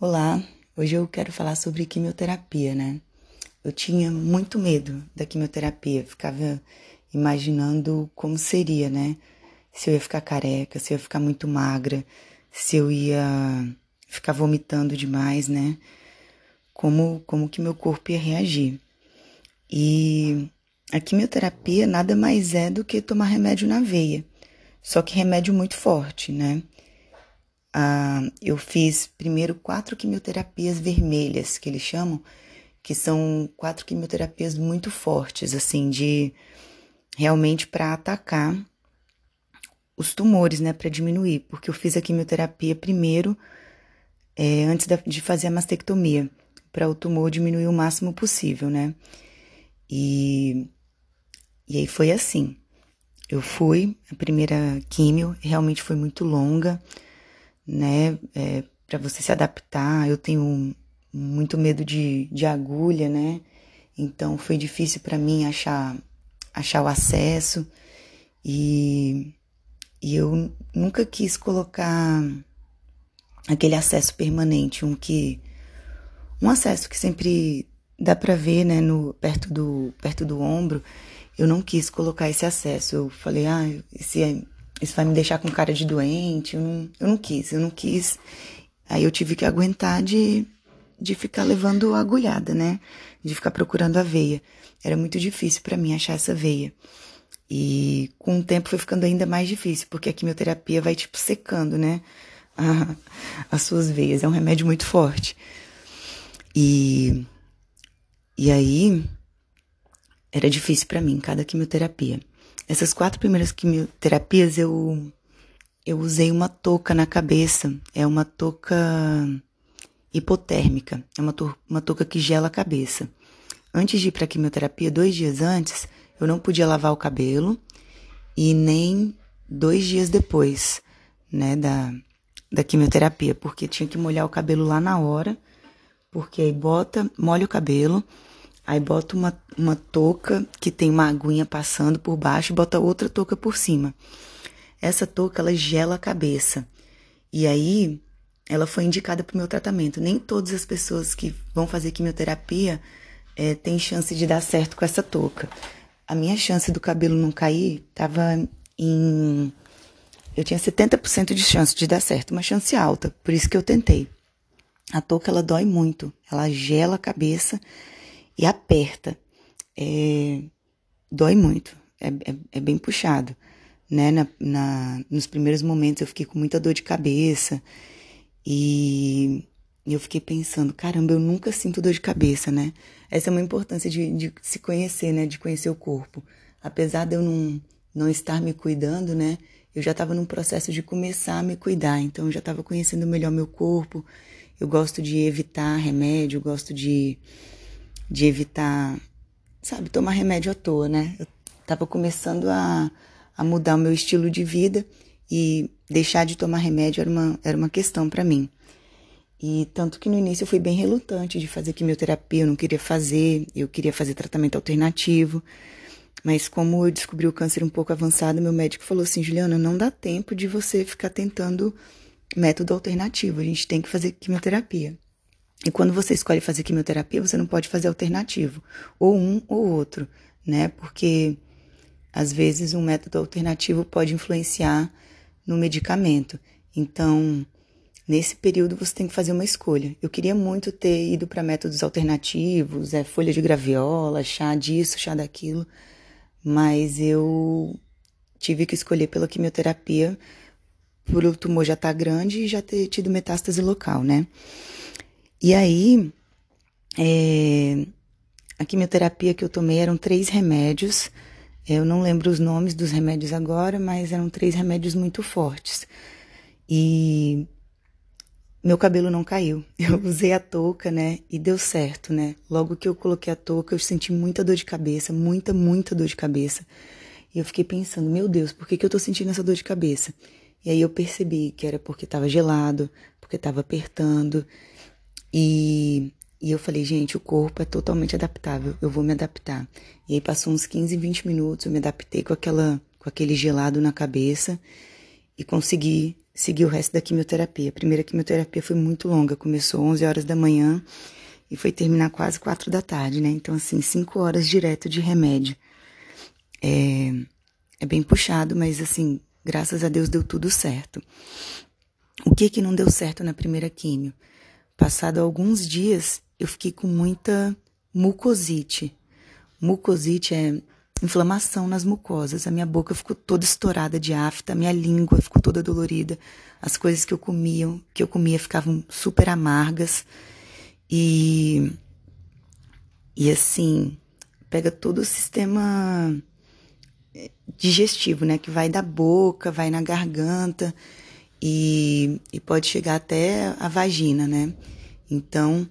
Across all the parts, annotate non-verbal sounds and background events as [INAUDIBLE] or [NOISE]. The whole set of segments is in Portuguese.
Olá, hoje eu quero falar sobre quimioterapia, né? Eu tinha muito medo da quimioterapia, ficava imaginando como seria, né? Se eu ia ficar careca, se eu ia ficar muito magra, se eu ia ficar vomitando demais, né? Como, como que meu corpo ia reagir. E a quimioterapia nada mais é do que tomar remédio na veia, só que remédio muito forte, né? Ah, eu fiz primeiro quatro quimioterapias vermelhas, que eles chamam, que são quatro quimioterapias muito fortes, assim, de realmente para atacar os tumores, né, para diminuir, porque eu fiz a quimioterapia primeiro, é, antes de fazer a mastectomia, para o tumor diminuir o máximo possível, né? E, e aí foi assim. Eu fui, a primeira químio realmente foi muito longa, né? É, para você se adaptar. Eu tenho muito medo de, de agulha, né? Então foi difícil para mim achar achar o acesso e, e eu nunca quis colocar aquele acesso permanente, um que um acesso que sempre dá para ver, né, no perto do perto do ombro. Eu não quis colocar esse acesso. Eu falei, ah, esse é isso vai me deixar com cara de doente. Eu não, eu não quis, eu não quis. Aí eu tive que aguentar de, de ficar levando agulhada, né? De ficar procurando a veia. Era muito difícil para mim achar essa veia. E com o tempo foi ficando ainda mais difícil, porque a quimioterapia vai, tipo, secando, né? [LAUGHS] A, as suas veias. É um remédio muito forte. E, e aí, era difícil para mim, cada quimioterapia. Essas quatro primeiras quimioterapias eu, eu usei uma touca na cabeça. É uma touca hipotérmica. É uma, uma touca que gela a cabeça. Antes de ir para a quimioterapia, dois dias antes, eu não podia lavar o cabelo e nem dois dias depois, né, da, da quimioterapia, porque tinha que molhar o cabelo lá na hora, porque aí bota, molha o cabelo, Aí bota uma, uma touca que tem uma aguinha passando por baixo e bota outra touca por cima. Essa touca, ela gela a cabeça. E aí, ela foi indicada para o meu tratamento. Nem todas as pessoas que vão fazer quimioterapia é, têm chance de dar certo com essa touca. A minha chance do cabelo não cair estava em. Eu tinha 70% de chance de dar certo, uma chance alta, por isso que eu tentei. A touca ela dói muito, ela gela a cabeça e aperta. É, dói muito, é, é, é, bem puxado. Né? Na, na, nos primeiros momentos eu fiquei com muita dor de cabeça e eu fiquei pensando, caramba, eu nunca sinto dor de cabeça, né? Essa é uma importância de, de se conhecer, né? De conhecer o corpo. Apesar de eu não, não estar me cuidando, né? Eu já estava num processo de começar a me cuidar, então eu já estava conhecendo melhor meu corpo. Eu gosto de evitar remédio, gosto de de evitar, sabe, tomar remédio à toa, né? Eu tava começando a, a mudar o meu estilo de vida e deixar de tomar remédio era uma, era uma questão para mim. E tanto que no início eu fui bem relutante de fazer quimioterapia, eu não queria fazer, eu queria fazer tratamento alternativo. Mas como eu descobri o câncer um pouco avançado, meu médico falou assim: Juliana, não dá tempo de você ficar tentando método alternativo, a gente tem que fazer quimioterapia. E quando você escolhe fazer quimioterapia, você não pode fazer alternativo, ou um ou outro, né? Porque às vezes um método alternativo pode influenciar no medicamento. Então, nesse período você tem que fazer uma escolha. Eu queria muito ter ido para métodos alternativos, é folha de graviola, chá disso, chá daquilo, mas eu tive que escolher pela quimioterapia por o tumor já estar tá grande e já ter tido metástase local, né? E aí, é, a quimioterapia que eu tomei eram três remédios. Eu não lembro os nomes dos remédios agora, mas eram três remédios muito fortes. E meu cabelo não caiu. [LAUGHS] Eu usei a touca, né? E deu certo, né? Logo que eu coloquei a touca, eu senti muita dor de cabeça, muita, muita dor de cabeça. E eu fiquei pensando, meu Deus, por que, que eu tô sentindo essa dor de cabeça? E aí eu percebi que era porque estava gelado, porque estava apertando. E, e eu falei, gente, o corpo é totalmente adaptável, eu vou me adaptar. E aí passou uns 15, 20 minutos, eu me adaptei com aquela com aquele gelado na cabeça e consegui seguir o resto da quimioterapia. A primeira quimioterapia foi muito longa, começou 11 horas da manhã e foi terminar quase 4 da tarde, né? Então, assim, 5 horas direto de remédio. É, é bem puxado, mas, assim, graças a Deus deu tudo certo. O que que não deu certo na primeira quimio? Passado alguns dias, eu fiquei com muita mucosite. Mucosite é inflamação nas mucosas. A minha boca ficou toda estourada de afta, a minha língua ficou toda dolorida. As coisas que eu comia, que eu comia ficavam super amargas. E e assim, pega todo o sistema eh, digestivo, né, que vai da boca, vai na garganta e, e pode chegar até a vagina, né? Então,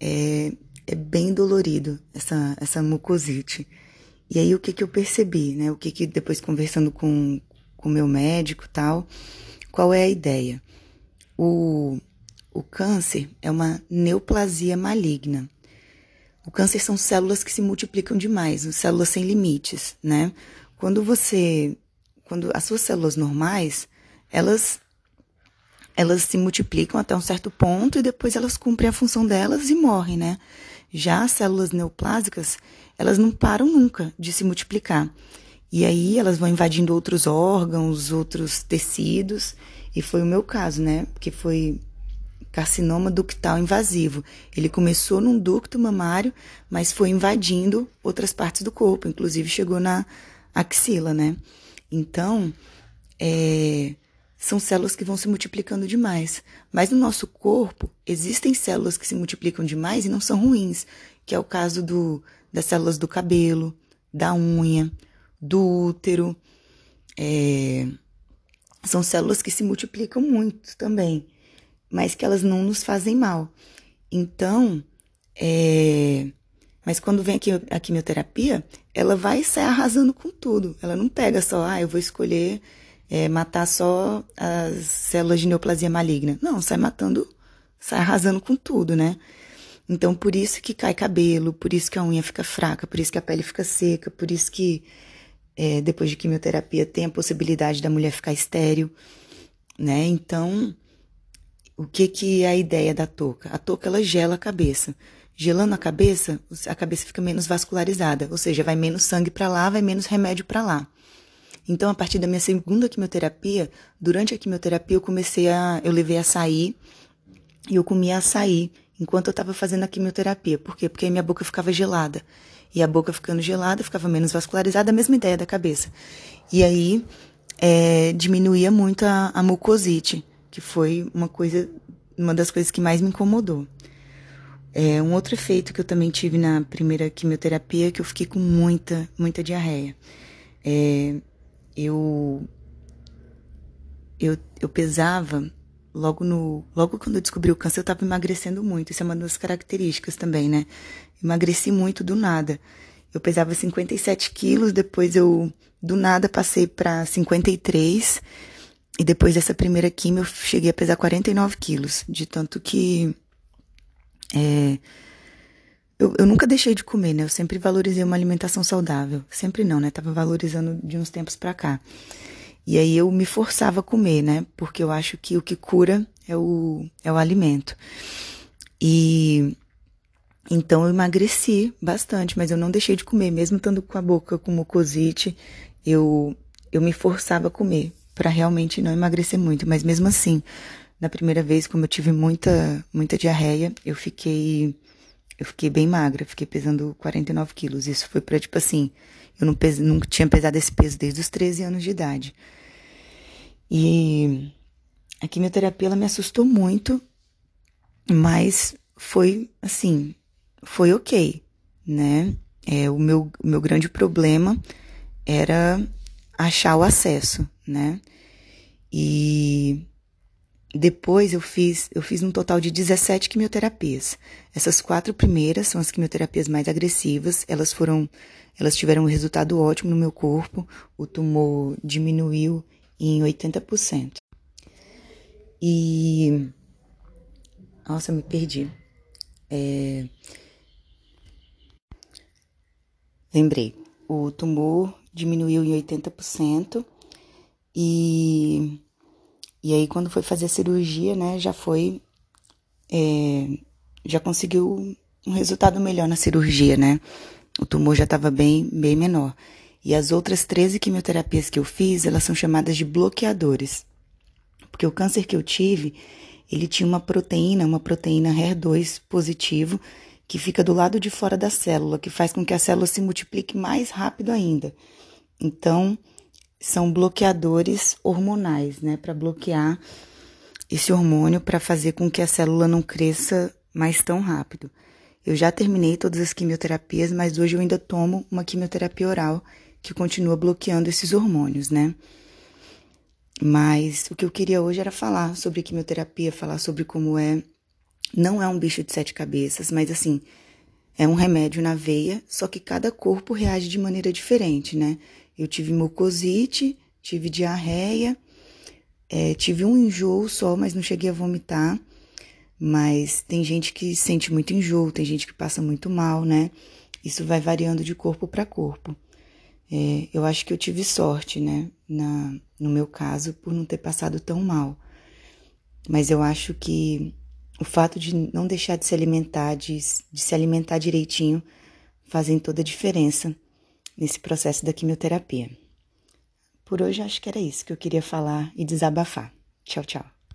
é, é bem dolorido essa, essa mucosite. E aí o que que eu percebi, né? O que que depois conversando com o meu médico tal, qual é a ideia? O, o câncer é uma neoplasia maligna. O câncer são células que se multiplicam demais, células sem limites, né? Quando você, quando as suas células normais, elas elas se multiplicam até um certo ponto e depois elas cumprem a função delas e morrem, né? Já as células neoplásicas, elas não param nunca de se multiplicar. E aí elas vão invadindo outros órgãos, outros tecidos, e foi o meu caso, né? Que foi carcinoma ductal invasivo. Ele começou num ducto mamário, mas foi invadindo outras partes do corpo, inclusive chegou na axila, né? Então, é, são células que vão se multiplicando demais. Mas no nosso corpo existem células que se multiplicam demais e não são ruins, que é o caso do, das células do cabelo, da unha, do útero. É, são células que se multiplicam muito também, mas que elas não nos fazem mal. Então, é, mas quando vem aqui a quimioterapia, ela vai sair arrasando com tudo. Ela não pega só, ah, eu vou escolher é, matar só as células de neoplasia maligna. Não, sai matando, sai arrasando com tudo, né? Então, por isso que cai cabelo, por isso que a unha fica fraca, por isso que a pele fica seca, por isso que é, depois de quimioterapia tem a possibilidade da mulher ficar estéril, né? Então, o que que é a ideia da touca? A touca, ela gela a cabeça. Gelando a cabeça, a cabeça fica menos vascularizada, ou seja, vai menos sangue para lá, vai menos remédio para lá. Então, a partir da minha segunda quimioterapia, durante a quimioterapia eu comecei a. Eu levei açaí e eu comia açaí enquanto eu estava fazendo a quimioterapia. Por quê? Porque minha boca ficava gelada. E a boca ficando gelada, ficava menos vascularizada, a mesma ideia da cabeça. E aí é, diminuía muito a, a mucosite, que foi uma coisa, uma das coisas que mais me incomodou. É, um outro efeito que eu também tive na primeira quimioterapia é que eu fiquei com muita, muita diarreia. É, eu, eu, eu pesava logo no logo quando eu descobri o câncer eu estava emagrecendo muito. Isso é uma das características também né? Emagreci muito do nada. Eu pesava 57 quilos depois eu do nada passei para 53 e depois dessa primeira quimio eu cheguei a pesar 49 quilos. De tanto que é, eu, eu nunca deixei de comer, né? Eu sempre valorizei uma alimentação saudável. Sempre não, né? Tava valorizando de uns tempos pra cá. E aí eu me forçava a comer, né? Porque eu acho que o que cura é o, é o alimento. E então eu emagreci bastante, mas eu não deixei de comer, mesmo estando com a boca com mucosite, eu, eu me forçava a comer para realmente não emagrecer muito. Mas mesmo assim, na primeira vez, como eu tive muita, muita diarreia, eu fiquei eu fiquei bem magra, fiquei pesando 49 quilos. Isso foi pra, tipo assim, eu não, pes, nunca tinha pesado esse peso desde os 13 anos de idade. E a quimioterapia, ela me assustou muito, mas foi, assim, foi ok, né? É, o, meu, meu grande problema era achar o acesso, né? E depois eu fiz, eu fiz um total de 17 quimioterapias. Essas quatro primeiras são as quimioterapias mais agressivas. Elas foram, elas tiveram um resultado ótimo no meu corpo. O tumor diminuiu em 80%. E nossa, me perdi. É... Lembrei. O tumor diminuiu em 80% e E aí, quando foi fazer a cirurgia, né, já foi. É, já conseguiu um resultado melhor na cirurgia, né? O tumor já estava bem, bem menor. E as outras 13 quimioterapias que eu fiz, elas são chamadas de bloqueadores. Porque o câncer que eu tive, ele tinha uma proteína, uma proteína HER2 positivo, que fica do lado de fora da célula, que faz com que a célula se multiplique mais rápido ainda. Então, são bloqueadores hormonais, né, para bloquear esse hormônio para fazer com que a célula não cresça mais tão rápido. Eu já terminei todas as quimioterapias, mas hoje eu ainda tomo uma quimioterapia oral que continua bloqueando esses hormônios, né? Mas o que eu queria hoje era falar sobre quimioterapia, falar sobre como é. Não é um bicho de sete cabeças, mas assim, é um remédio na veia, só que cada corpo reage de maneira diferente, né? Eu tive mucosite, tive diarreia, é, tive um enjoo só, mas não cheguei a vomitar. Mas tem gente que sente muito enjoo, tem gente que passa muito mal, né? Isso vai variando de corpo para corpo. É, eu acho que eu tive sorte, né, na, no meu caso, por não ter passado tão mal. Mas eu acho que o fato de não deixar de se alimentar, de, de se alimentar direitinho, fazem toda a diferença nesse processo da quimioterapia. Por hoje acho que era isso que eu queria falar e desabafar. Tchau, tchau.